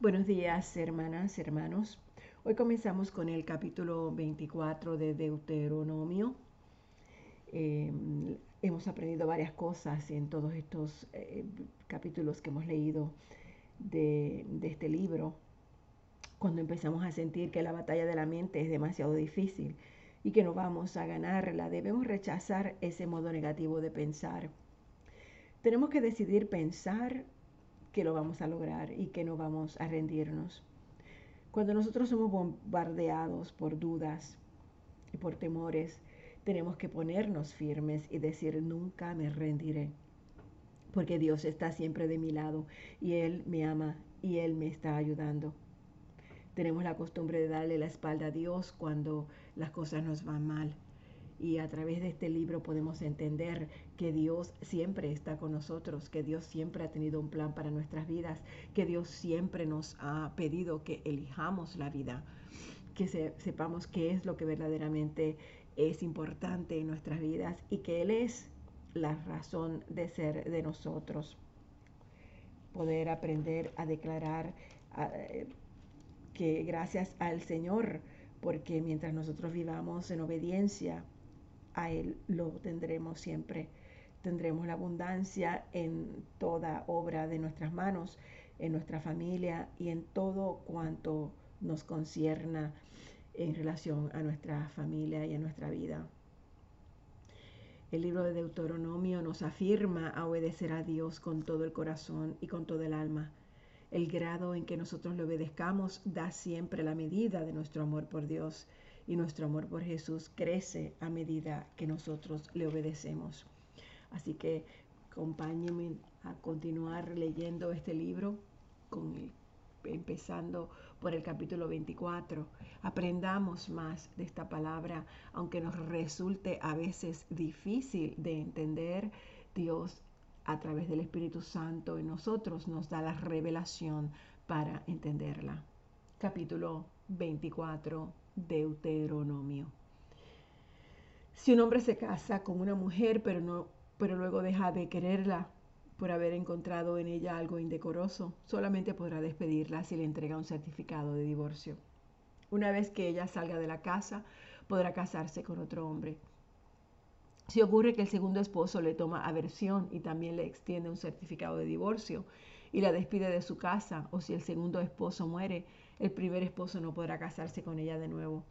Buenos días, hermanas, hermanos. Hoy comenzamos con el capítulo 24 de Deuteronomio. Eh, hemos aprendido varias cosas en todos estos eh, capítulos que hemos leído de este libro. Cuando empezamos a sentir que la batalla de la mente es demasiado difícil y que no vamos a ganarla, debemos rechazar ese modo negativo de pensar. Tenemos que decidir pensar que lo vamos a lograr y que no vamos a rendirnos. Cuando nosotros somos bombardeados por dudas y por temores, tenemos que ponernos firmes y decir, nunca me rendiré, porque Dios está siempre de mi lado y Él me ama y Él me está ayudando. Tenemos la costumbre de darle la espalda a Dios cuando las cosas nos van mal y a través de este libro podemos entender que Dios siempre está con nosotros, que Dios siempre ha tenido un plan para nuestras vidas, que Dios siempre nos ha pedido que elijamos la vida, que sepamos qué es lo que verdaderamente es importante en nuestras vidas y que Él es la razón de ser de nosotros. Poder aprender a declarar eh, que gracias al Señor, porque mientras nosotros vivamos en obediencia, a Él lo tendremos siempre. Tendremos la abundancia en toda obra de nuestras manos, en nuestra familia y en todo cuanto nos concierna en relación a nuestra familia y a nuestra vida. El libro de Deuteronomio nos afirma obedecer a Dios con todo el corazón y con todo el alma. El grado en que nosotros le obedezcamos da siempre la medida de nuestro amor por Dios y nuestro amor por Jesús crece a medida que nosotros le obedecemos. Así que acompáñenme a continuar leyendo este libro, con empezando por el capítulo 24. Aprendamos más de esta palabra, aunque nos resulte a veces difícil de entender, Dios a través del Espíritu Santo en nosotros nos da la revelación para entenderla. Capítulo 24 Deuteronomio. Si un hombre se casa con una mujer, pero, no, pero luego deja de quererla por haber encontrado en ella algo indecoroso, solamente podrá despedirla si le entrega un certificado de divorcio. Una vez que ella salga de la casa, podrá casarse con otro hombre. Si ocurre que el segundo esposo le toma aversión y también le extiende un certificado de divorcio y la despide de su casa, o si el segundo esposo muere, el primer esposo no podrá casarse con ella de nuevo,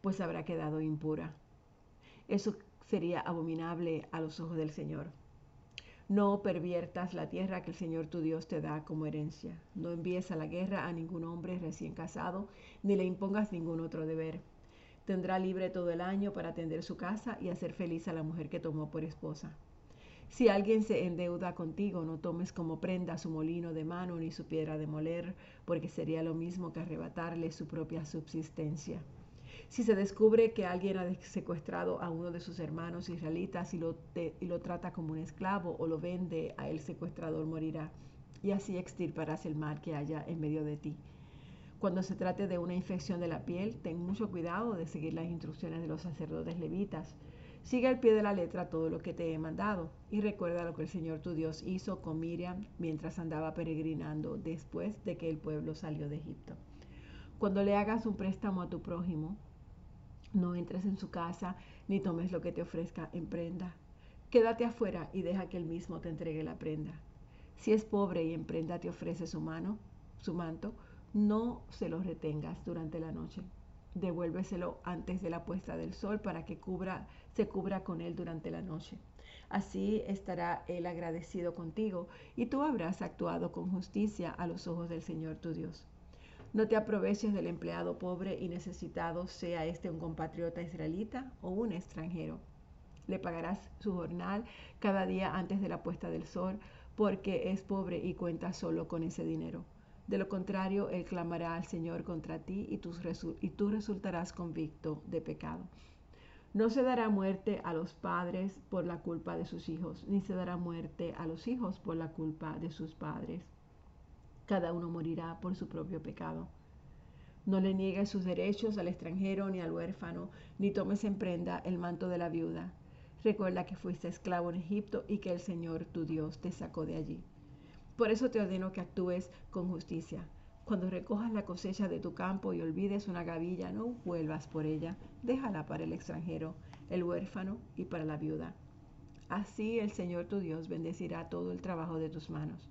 pues habrá quedado impura. Eso sería abominable a los ojos del Señor. No perviertas la tierra que el Señor tu Dios te da como herencia. No envíes a la guerra a ningún hombre recién casado, ni le impongas ningún otro deber. Tendrá libre todo el año para atender su casa y hacer feliz a la mujer que tomó por esposa. Si alguien se endeuda contigo, no tomes como prenda su molino de mano ni su piedra de moler, porque sería lo mismo que arrebatarle su propia subsistencia. Si se descubre que alguien ha secuestrado a uno de sus hermanos israelitas y lo, y lo trata como un esclavo o lo vende a el secuestrador, morirá. Y así extirparás el mal que haya en medio de ti. Cuando se trate de una infección de la piel, ten mucho cuidado de seguir las instrucciones de los sacerdotes levitas Sigue al pie de la letra todo lo que te he mandado y recuerda lo que el Señor tu Dios hizo con Miriam mientras andaba peregrinando después de que el pueblo salió de Egipto. Cuando le hagas un préstamo a tu prójimo, no entres en su casa ni tomes lo que te ofrezca en prenda. Quédate afuera y deja que él mismo te entregue la prenda. Si es pobre y en prenda te ofrece su mano, su manto, no se lo retengas durante la noche devuélveselo antes de la puesta del sol para que cubra, se cubra con él durante la noche. Así estará él agradecido contigo y tú habrás actuado con justicia a los ojos del Señor tu Dios. No te aproveches del empleado pobre y necesitado, sea este un compatriota israelita o un extranjero. Le pagarás su jornal cada día antes de la puesta del sol, porque es pobre y cuenta solo con ese dinero. De lo contrario, Él clamará al Señor contra ti y, tú resultarás convicto de pecado. No se dará muerte a los padres por la culpa de sus hijos, ni se dará muerte a los hijos por la culpa de sus padres. Cada uno morirá por su propio pecado. No le niegues sus derechos al extranjero ni al huérfano, ni tomes en prenda el manto de la viuda. Recuerda que fuiste esclavo en Egipto y que el Señor tu Dios te sacó de allí. Por eso te ordeno que actúes con justicia. Cuando recojas la cosecha de tu campo y olvides una gavilla, no vuelvas por ella, déjala para el extranjero, el huérfano y para la viuda. Así el Señor tu Dios bendecirá todo el trabajo de tus manos.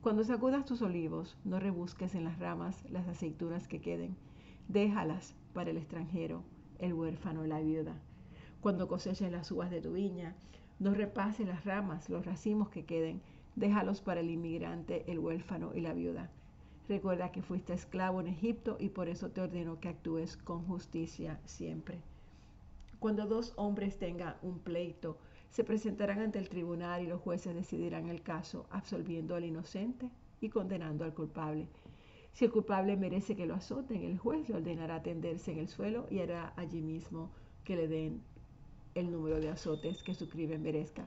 Cuando sacudas tus olivos, no rebusques en las ramas las aceitunas que queden, déjalas para el extranjero, el huérfano y la viuda. Cuando coseches las uvas de tu viña, no repases las ramas, los racimos que queden, déjalos para el inmigrante, el huérfano y la viuda. Recuerda que fuiste esclavo en Egipto y por eso te ordeno que actúes con justicia siempre. Cuando dos hombres tengan un pleito, se presentarán ante el tribunal y los jueces decidirán el caso, absolviendo al inocente y condenando al culpable. Si el culpable merece que lo azoten, el juez le ordenará tenderse en el suelo y hará allí mismo que le den el número de azotes que su crimen merezca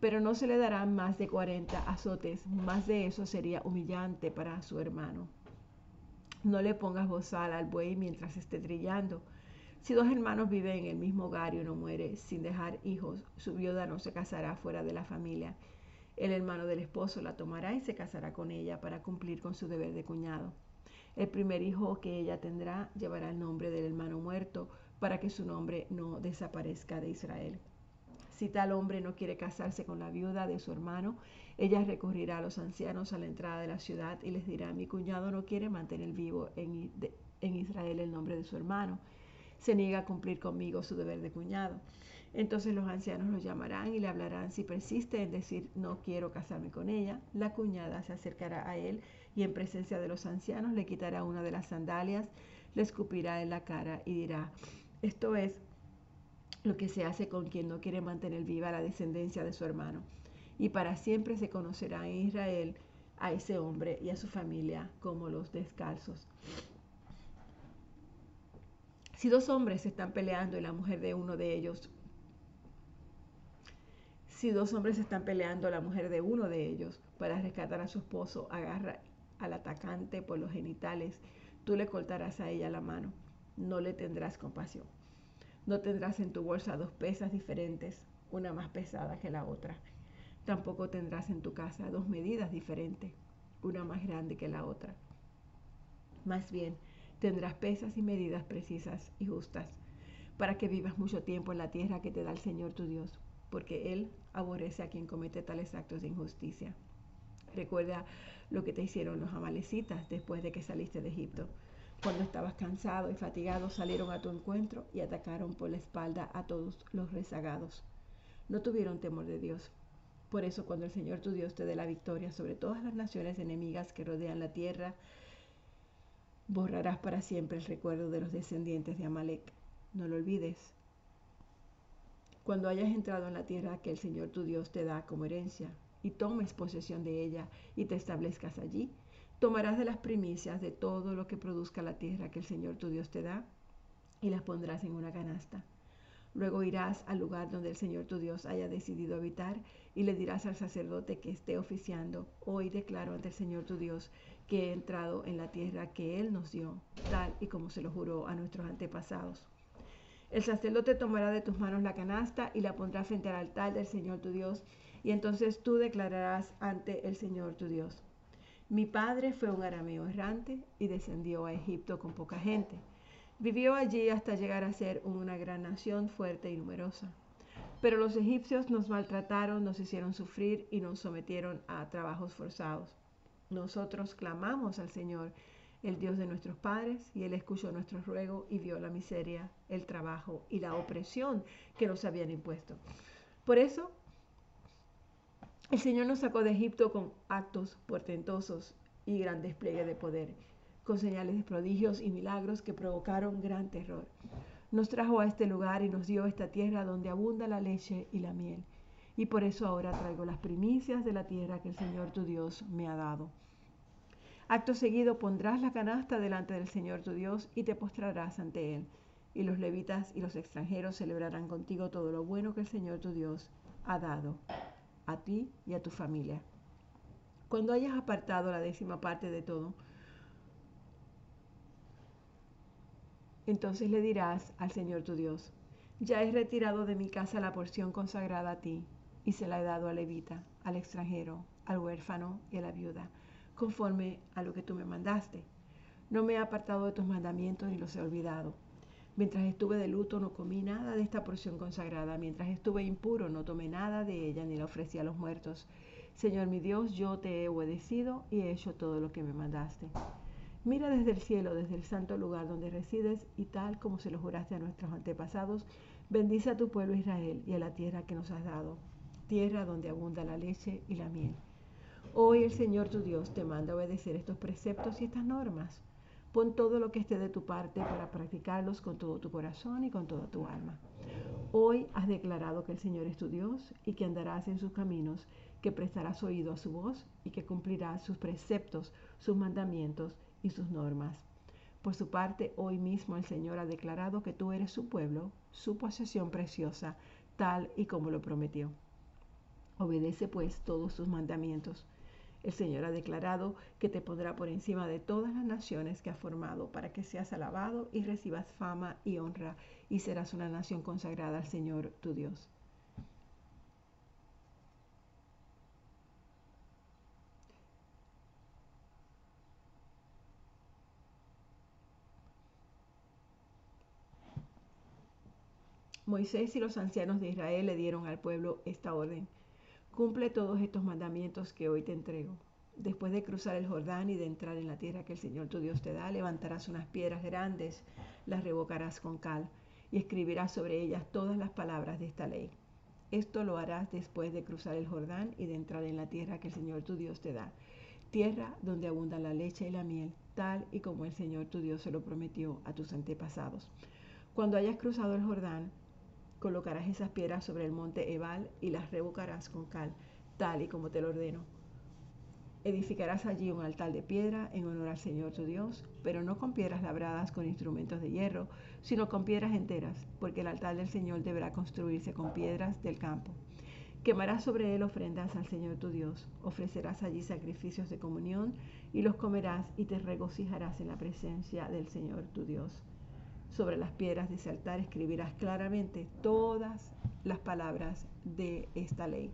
pero no se le darán más de 40 azotes, más de eso sería humillante para su hermano. No le pongas bozal al buey mientras esté trillando. Si dos hermanos viven en el mismo hogar y uno muere sin dejar hijos, su viuda no se casará fuera de la familia. El hermano del esposo la tomará y se casará con ella para cumplir con su deber de cuñado. El primer hijo que ella tendrá llevará el nombre del hermano muerto para que su nombre no desaparezca de Israel. Si tal hombre no quiere casarse con la viuda de su hermano, ella recurrirá a los ancianos a la entrada de la ciudad y les dirá, mi cuñado no quiere mantener vivo en, Israel el nombre de su hermano. Se niega a cumplir conmigo su deber de cuñado. Entonces los ancianos lo llamarán y le hablarán. Si persiste en decir no quiero casarme con ella, la cuñada se acercará a él y en presencia de los ancianos le quitará una de las sandalias, le escupirá en la cara y dirá, esto es lo que se hace con quien no quiere mantener viva la descendencia de su hermano. Y para siempre se conocerá en Israel a ese hombre y a su familia como los descalzos. Si dos hombres están peleando y la mujer de uno de ellos, si dos hombres están peleando, la mujer de uno de ellos para rescatar a su esposo agarra al atacante por los genitales, tú le cortarás a ella la mano, no le tendrás compasión. No tendrás en tu bolsa dos pesas diferentes, una más pesada que la otra. Tampoco tendrás en tu casa dos medidas diferentes, una más grande que la otra. Más bien, tendrás pesas y medidas precisas y justas, para que vivas mucho tiempo en la tierra que te da el Señor tu Dios, porque Él aborrece a quien comete tales actos de injusticia. Recuerda lo que te hicieron los amalecitas después de que saliste de Egipto cuando estabas cansado y fatigado, salieron a tu encuentro y atacaron por la espalda a todos los rezagados. No tuvieron temor de Dios. Por eso cuando el Señor tu Dios te dé la victoria sobre todas las naciones enemigas que rodean la tierra, borrarás para siempre el recuerdo de los descendientes de Amalek. No lo olvides. Cuando hayas entrado en la tierra que el Señor tu Dios te da como herencia y tomes posesión de ella y te establezcas allí, Tomarás de las primicias de todo lo que produzca la tierra que el Señor tu Dios te da y las pondrás en una canasta. Luego irás al lugar donde el Señor tu Dios haya decidido habitar y le dirás al sacerdote que esté oficiando, hoy declaro ante el Señor tu Dios que he entrado en la tierra que Él nos dio, tal y como se lo juró a nuestros antepasados. El sacerdote tomará de tus manos la canasta y la pondrá frente al altar del Señor tu Dios, y entonces tú declararás ante el Señor tu Dios. Mi padre fue un arameo errante y descendió a Egipto con poca gente. Vivió allí hasta llegar a ser una gran nación fuerte y numerosa. Pero los egipcios nos maltrataron, nos hicieron sufrir y nos sometieron a trabajos forzados. Nosotros clamamos al Señor, el Dios de nuestros padres, y Él escuchó nuestro ruego y vio la miseria, el trabajo y la opresión que nos habían impuesto. Por eso el Señor nos sacó de Egipto con actos portentosos y gran despliegue de poder, con señales de prodigios y milagros que provocaron gran terror. Nos trajo a este lugar y nos dio esta tierra donde abunda la leche y la miel. Y por eso ahora traigo las primicias de la tierra que el Señor tu Dios me ha dado. Acto seguido pondrás la canasta delante del Señor tu Dios y te postrarás ante Él. Y los levitas y los extranjeros celebrarán contigo todo lo bueno que el Señor tu Dios ha dado a ti y a tu familia. Cuando hayas apartado la décima parte de todo, entonces le dirás al Señor tu Dios, ya he retirado de mi casa la porción consagrada a ti y se la he dado al levita, al extranjero, al huérfano y a la viuda, conforme a lo que tú me mandaste. No me he apartado de tus mandamientos ni los he olvidado. Mientras estuve de luto no comí nada de esta porción consagrada. Mientras estuve impuro no tomé nada de ella ni la ofrecí a los muertos. Señor mi Dios, yo te he obedecido y he hecho todo lo que me mandaste. Mira desde el cielo, desde el santo lugar donde resides y tal como se lo juraste a nuestros antepasados, bendice a tu pueblo Israel y a la tierra que nos has dado, tierra donde abunda la leche y la miel. Hoy el Señor tu Dios te manda obedecer estos preceptos y estas normas. Pon todo lo que esté de tu parte para practicarlos con todo tu corazón y con toda tu alma. Hoy has declarado que el Señor es tu Dios y que andarás en sus caminos, que prestarás oído a su voz y que cumplirás sus preceptos, sus mandamientos y sus normas. Por su parte, hoy mismo el Señor ha declarado que tú eres su pueblo, su posesión preciosa, tal y como lo prometió. Obedece pues todos sus mandamientos el Señor ha declarado que te pondrá por encima de todas las naciones que ha formado para que seas alabado y recibas fama y honra y serás una nación consagrada al Señor tu Dios. Moisés y los ancianos de Israel le dieron al pueblo esta orden. Cumple todos estos mandamientos que hoy te entrego. Después de cruzar el Jordán y de entrar en la tierra que el Señor tu Dios te da, levantarás unas piedras grandes, las revocarás con cal y escribirás sobre ellas todas las palabras de esta ley. Esto lo harás después de cruzar el Jordán y de entrar en la tierra que el Señor tu Dios te da, tierra donde abundan la leche y la miel, tal y como el Señor tu Dios se lo prometió a tus antepasados. Cuando hayas cruzado el Jordán, Colocarás esas piedras sobre el monte Ebal y las revocarás con cal, tal y como te lo ordeno. Edificarás allí un altar de piedra en honor al Señor tu Dios, pero no con piedras labradas con instrumentos de hierro, sino con piedras enteras, porque el altar del Señor deberá construirse con piedras del campo. Quemarás sobre él ofrendas al Señor tu Dios, ofrecerás allí sacrificios de comunión y los comerás y te regocijarás en la presencia del Señor tu Dios. Sobre las piedras de ese altar escribirás claramente todas las palabras de esta ley.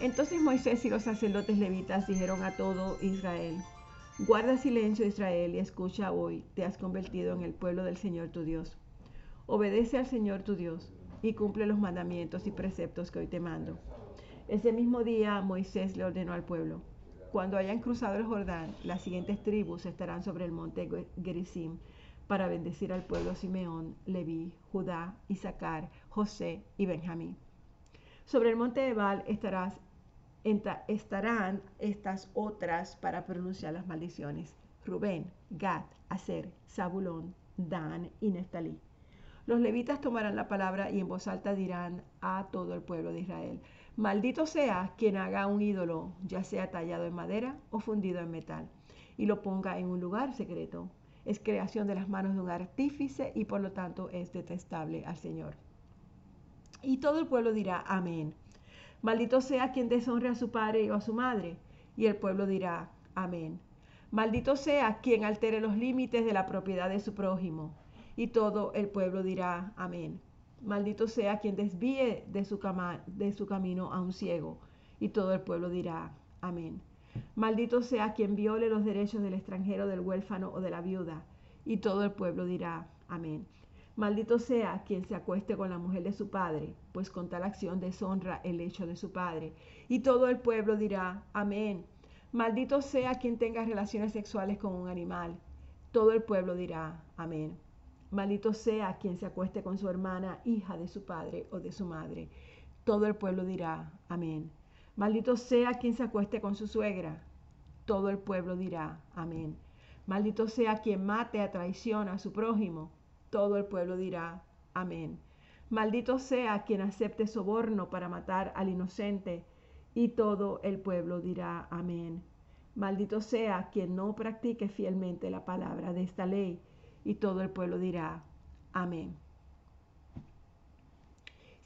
Entonces Moisés y los sacerdotes levitas dijeron a todo Israel, guarda silencio Israel y escucha hoy, te has convertido en el pueblo del Señor tu Dios. Obedece al Señor tu Dios y cumple los mandamientos y preceptos que hoy te mando. Ese mismo día Moisés le ordenó al pueblo, cuando hayan cruzado el Jordán, las siguientes tribus estarán sobre el monte Gerizim para bendecir al pueblo Simeón, Leví, Judá, Isaacar, José y Benjamín. Sobre el monte de Baal estarán estas otras para pronunciar las maldiciones. Rubén, Gad, Aser, Zabulón, Dan y Nestalí. Los levitas tomarán la palabra y en voz alta dirán a todo el pueblo de Israel, maldito sea quien haga un ídolo, ya sea tallado en madera o fundido en metal, y lo ponga en un lugar secreto es creación de las manos de un artífice y por lo tanto es detestable al Señor. Y todo el pueblo dirá, amén. Maldito sea quien deshonre a su padre o a su madre. Y el pueblo dirá, amén. Maldito sea quien altere los límites de la propiedad de su prójimo. Y todo el pueblo dirá, amén. Maldito sea quien desvíe de su, de su camino a un ciego. Y todo el pueblo dirá, amén. Maldito sea quien viole los derechos del extranjero, del huérfano o de la viuda. Y todo el pueblo dirá, amén. Maldito sea quien se acueste con la mujer de su padre, pues con tal acción deshonra el hecho de su padre. Y todo el pueblo dirá, amén. Maldito sea quien tenga relaciones sexuales con un animal. Todo el pueblo dirá, amén. Maldito sea quien se acueste con su hermana, hija de su padre o de su madre. Todo el pueblo dirá, amén. Maldito sea quien se acueste con su suegra. Todo el pueblo dirá, amén. Maldito sea quien mate a traición a su prójimo. Todo el pueblo dirá, amén. Maldito sea quien acepte soborno para matar al inocente. Y todo el pueblo dirá, amén. Maldito sea quien no practique fielmente la palabra de esta ley. Y todo el pueblo dirá, amén.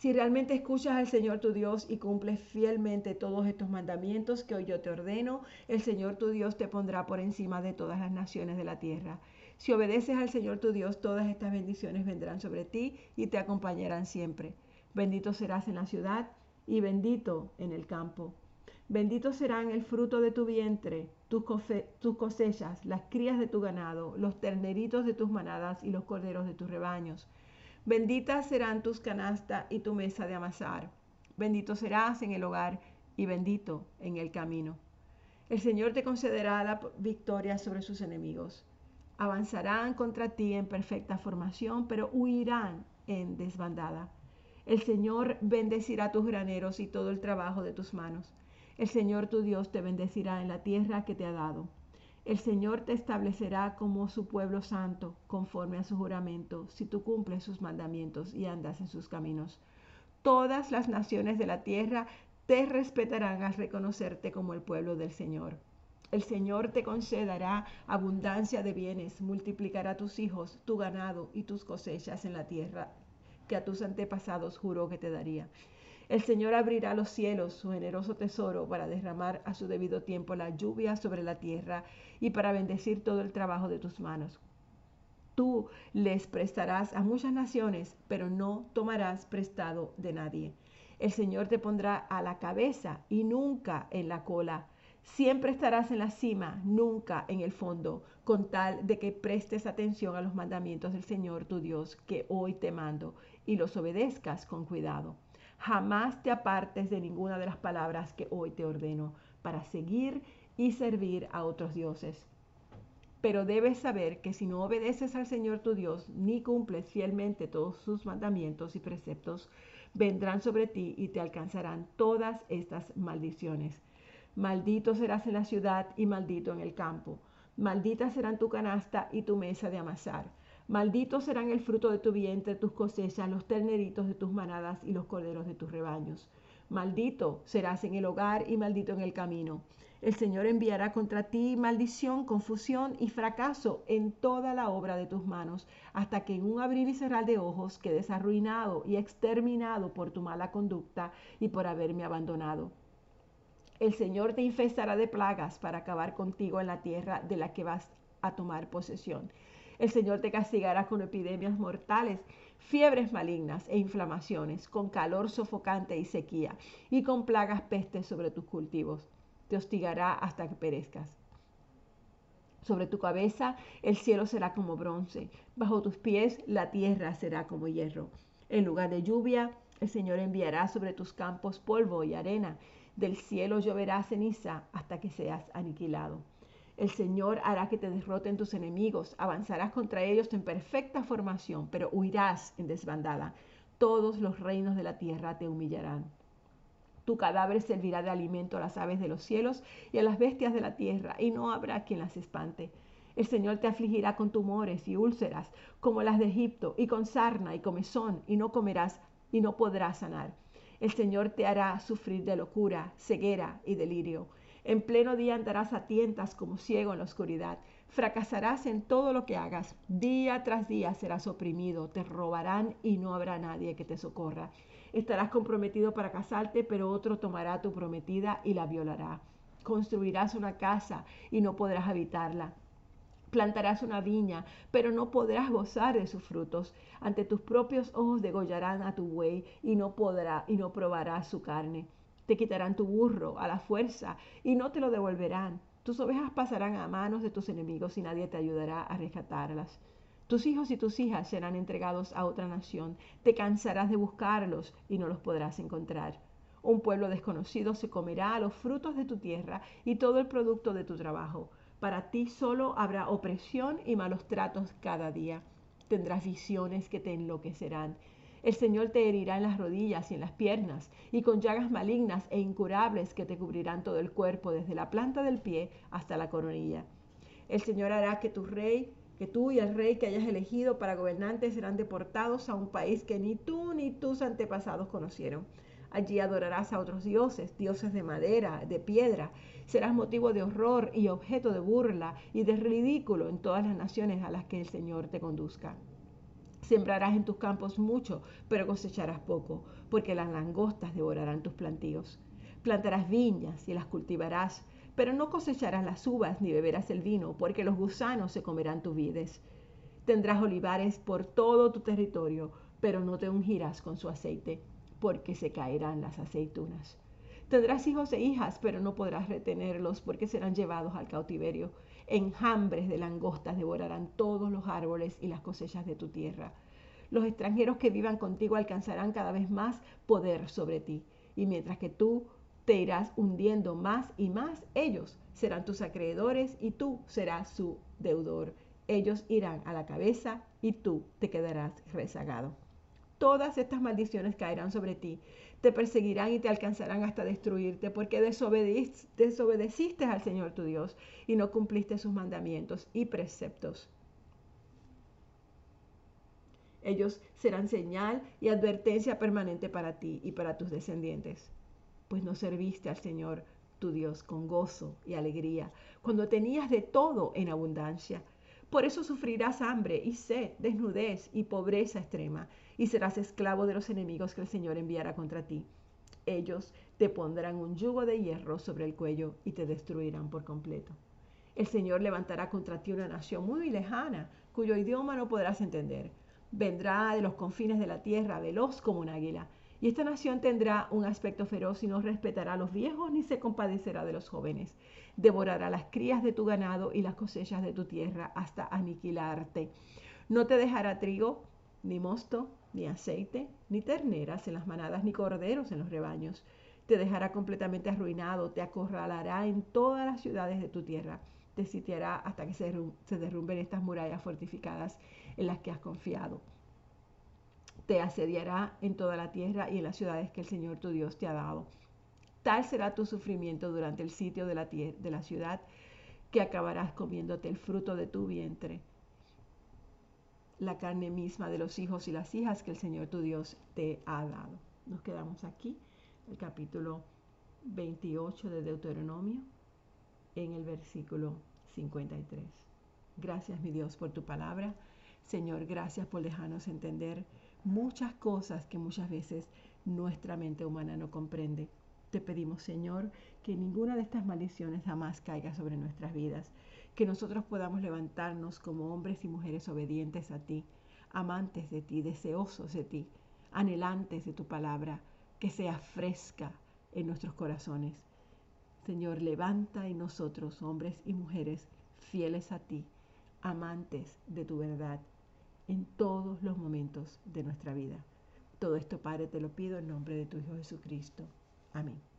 Si realmente escuchas al Señor tu Dios y cumples fielmente todos estos mandamientos que hoy yo te ordeno, el Señor tu Dios te pondrá por encima de todas las naciones de la tierra. Si obedeces al Señor tu Dios, todas estas bendiciones vendrán sobre ti y te acompañarán siempre. Bendito serás en la ciudad y bendito en el campo. Benditos serán el fruto de tu vientre, tus, cosechas, las crías de tu ganado, los terneritos de tus manadas y los corderos de tus rebaños. Benditas serán tus canastas y tu mesa de amasar. Bendito serás en el hogar y bendito en el camino. El Señor te concederá la victoria sobre sus enemigos. Avanzarán contra ti en perfecta formación, pero huirán en desbandada. El Señor bendecirá tus graneros y todo el trabajo de tus manos. El Señor tu Dios te bendecirá en la tierra que te ha dado. El Señor te establecerá como su pueblo santo, conforme a su juramento, si tú cumples sus mandamientos y andas en sus caminos. Todas las naciones de la tierra te respetarán al reconocerte como el pueblo del Señor. El Señor te concederá abundancia de bienes, multiplicará tus hijos, tu ganado y tus cosechas en la tierra que a tus antepasados juró que te daría. El Señor abrirá los cielos, su generoso tesoro, para derramar a su debido tiempo la lluvia sobre la tierra y para bendecir todo el trabajo de tus manos. Tú les prestarás a muchas naciones, pero no tomarás prestado de nadie. El Señor te pondrá a la cabeza y nunca en la cola. Siempre estarás en la cima, nunca en el fondo, con tal de que prestes atención a los mandamientos del Señor tu Dios que hoy te mando y los obedezcas con cuidado. Jamás te apartes de ninguna de las palabras que hoy te ordeno para seguir y servir a otros dioses. Pero debes saber que si no obedeces al Señor tu Dios, ni cumples fielmente todos sus mandamientos y preceptos, vendrán sobre ti y te alcanzarán todas estas maldiciones. Maldito serás en la ciudad y maldito en el campo. Maldita serán tu canasta y tu mesa de amasar Malditos serán el fruto de tu vientre, tus cosechas, los terneritos de tus manadas y los corderos de tus rebaños. Maldito serás en el hogar y maldito en el camino. El Señor enviará contra ti maldición, confusión y fracaso en toda la obra de tus manos, hasta que en un abrir y cerrar de ojos quedes arruinado y exterminado por tu mala conducta y por haberme abandonado. El Señor te infestará de plagas para acabar contigo en la tierra de la que vas a tomar posesión el Señor te castigará con epidemias mortales, fiebres malignas e inflamaciones, con calor sofocante y sequía, y con plagas pestes sobre tus cultivos. Te hostigará hasta que perezcas. Sobre tu cabeza el cielo será como bronce, bajo tus pies la tierra será como hierro. En lugar de lluvia, el Señor enviará sobre tus campos polvo y arena. Del cielo lloverá ceniza hasta que seas aniquilado. El Señor hará que te derroten tus enemigos, avanzarás contra ellos en perfecta formación, pero huirás en desbandada. Todos los reinos de la tierra te humillarán. Tu cadáver servirá de alimento a las aves de los cielos y a las bestias de la tierra, y no habrá quien las espante. El Señor te afligirá con tumores y úlceras, como las de Egipto, y con sarna y comezón, y no comerás y no podrás sanar. El Señor te hará sufrir de locura, ceguera y delirio en pleno día andarás a tientas como ciego en la oscuridad. Fracasarás en todo lo que hagas. Día tras día serás oprimido. Te robarán y no habrá nadie que te socorra. Estarás comprometido para casarte, pero otro tomará tu prometida y la violará. Construirás una casa y no podrás habitarla. Plantarás una viña, pero no podrás gozar de sus frutos. Ante tus propios ojos degollarán a tu buey y no podrá y no probarás su carne. Te quitarán tu burro a la fuerza y no te lo devolverán. Tus ovejas pasarán a manos de tus enemigos y nadie te ayudará a rescatarlas. Tus hijos y tus hijas serán entregados a otra nación. Te cansarás de buscarlos y no los podrás encontrar. Un pueblo desconocido se comerá los frutos de tu tierra y todo el producto de tu trabajo. Para ti solo habrá opresión y malos tratos cada día. Tendrás visiones que te enloquecerán el Señor te herirá en las rodillas y en las piernas, y con llagas malignas e incurables que te cubrirán todo el cuerpo, desde la planta del pie hasta la coronilla. El Señor hará que tu rey, que tú y el rey que hayas elegido para gobernantes serán deportados a un país que ni tú ni tus antepasados conocieron. Allí adorarás a otros dioses, dioses de madera, de piedra. Serás motivo de horror y objeto de burla y de ridículo en todas las naciones a las que el Señor te conduzca. Sembrarás en tus campos mucho, pero cosecharás poco, porque las langostas devorarán tus plantíos. Plantarás viñas y las cultivarás, pero no cosecharás las uvas ni beberás el vino, porque los gusanos se comerán tus vides. Tendrás olivares por todo tu territorio, pero no te ungirás con su aceite, porque se caerán las aceitunas. Tendrás hijos e hijas, pero no podrás retenerlos porque serán llevados al cautiverio. Enjambres de langostas devorarán todos los árboles y las cosechas de tu tierra. Los extranjeros que vivan contigo alcanzarán cada vez más poder sobre ti. Y mientras que tú te irás hundiendo más y más, ellos serán tus acreedores y tú serás su deudor. Ellos irán a la cabeza y tú te quedarás rezagado. Todas estas maldiciones caerán sobre ti, te perseguirán y te alcanzarán hasta destruirte, porque desobedeciste al Señor tu Dios y no cumpliste sus mandamientos y preceptos. Ellos serán señal y advertencia permanente para ti y para tus descendientes, pues no serviste al Señor tu Dios con gozo y alegría, cuando tenías de todo en abundancia. Por eso sufrirás hambre y sed, desnudez y pobreza extrema, y serás esclavo de los enemigos que el Señor enviará contra ti. Ellos te pondrán un yugo de hierro sobre el cuello y te destruirán por completo. El Señor levantará contra ti una nación muy lejana, cuyo idioma no podrás entender vendrá de los confines de la tierra, veloz como un águila. Y esta nación tendrá un aspecto feroz y no respetará a los viejos ni se compadecerá de los jóvenes. Devorará las crías de tu ganado y las cosechas de tu tierra hasta aniquilarte. No te dejará trigo, ni mosto, ni aceite, ni terneras en las manadas, ni corderos en los rebaños. Te dejará completamente arruinado, te acorralará en todas las ciudades de tu tierra te sitiará hasta que se, derrumben estas murallas fortificadas en las que has confiado. Te asediará en toda la tierra y en las ciudades que el Señor tu Dios te ha dado. Tal será tu sufrimiento durante el sitio de la, de la ciudad que acabarás comiéndote el fruto de tu vientre, la carne misma de los hijos y las hijas que el Señor tu Dios te ha dado. Nos quedamos aquí, el capítulo 28 de Deuteronomio en el versículo 53. Gracias, mi Dios, por tu palabra. Señor, gracias por dejarnos entender muchas cosas que muchas veces nuestra mente humana no comprende. Te pedimos, Señor, que ninguna de estas maldiciones jamás caiga sobre nuestras vidas, que nosotros podamos levantarnos como hombres y mujeres obedientes a ti, amantes de ti, deseosos de ti, anhelantes de tu palabra, que sea fresca en nuestros corazones Señor, levanta en nosotros, hombres y mujeres, fieles a ti, amantes de tu verdad, en todos los momentos de nuestra vida. Todo esto, Padre, te lo pido en nombre de tu Hijo Jesucristo. Amén.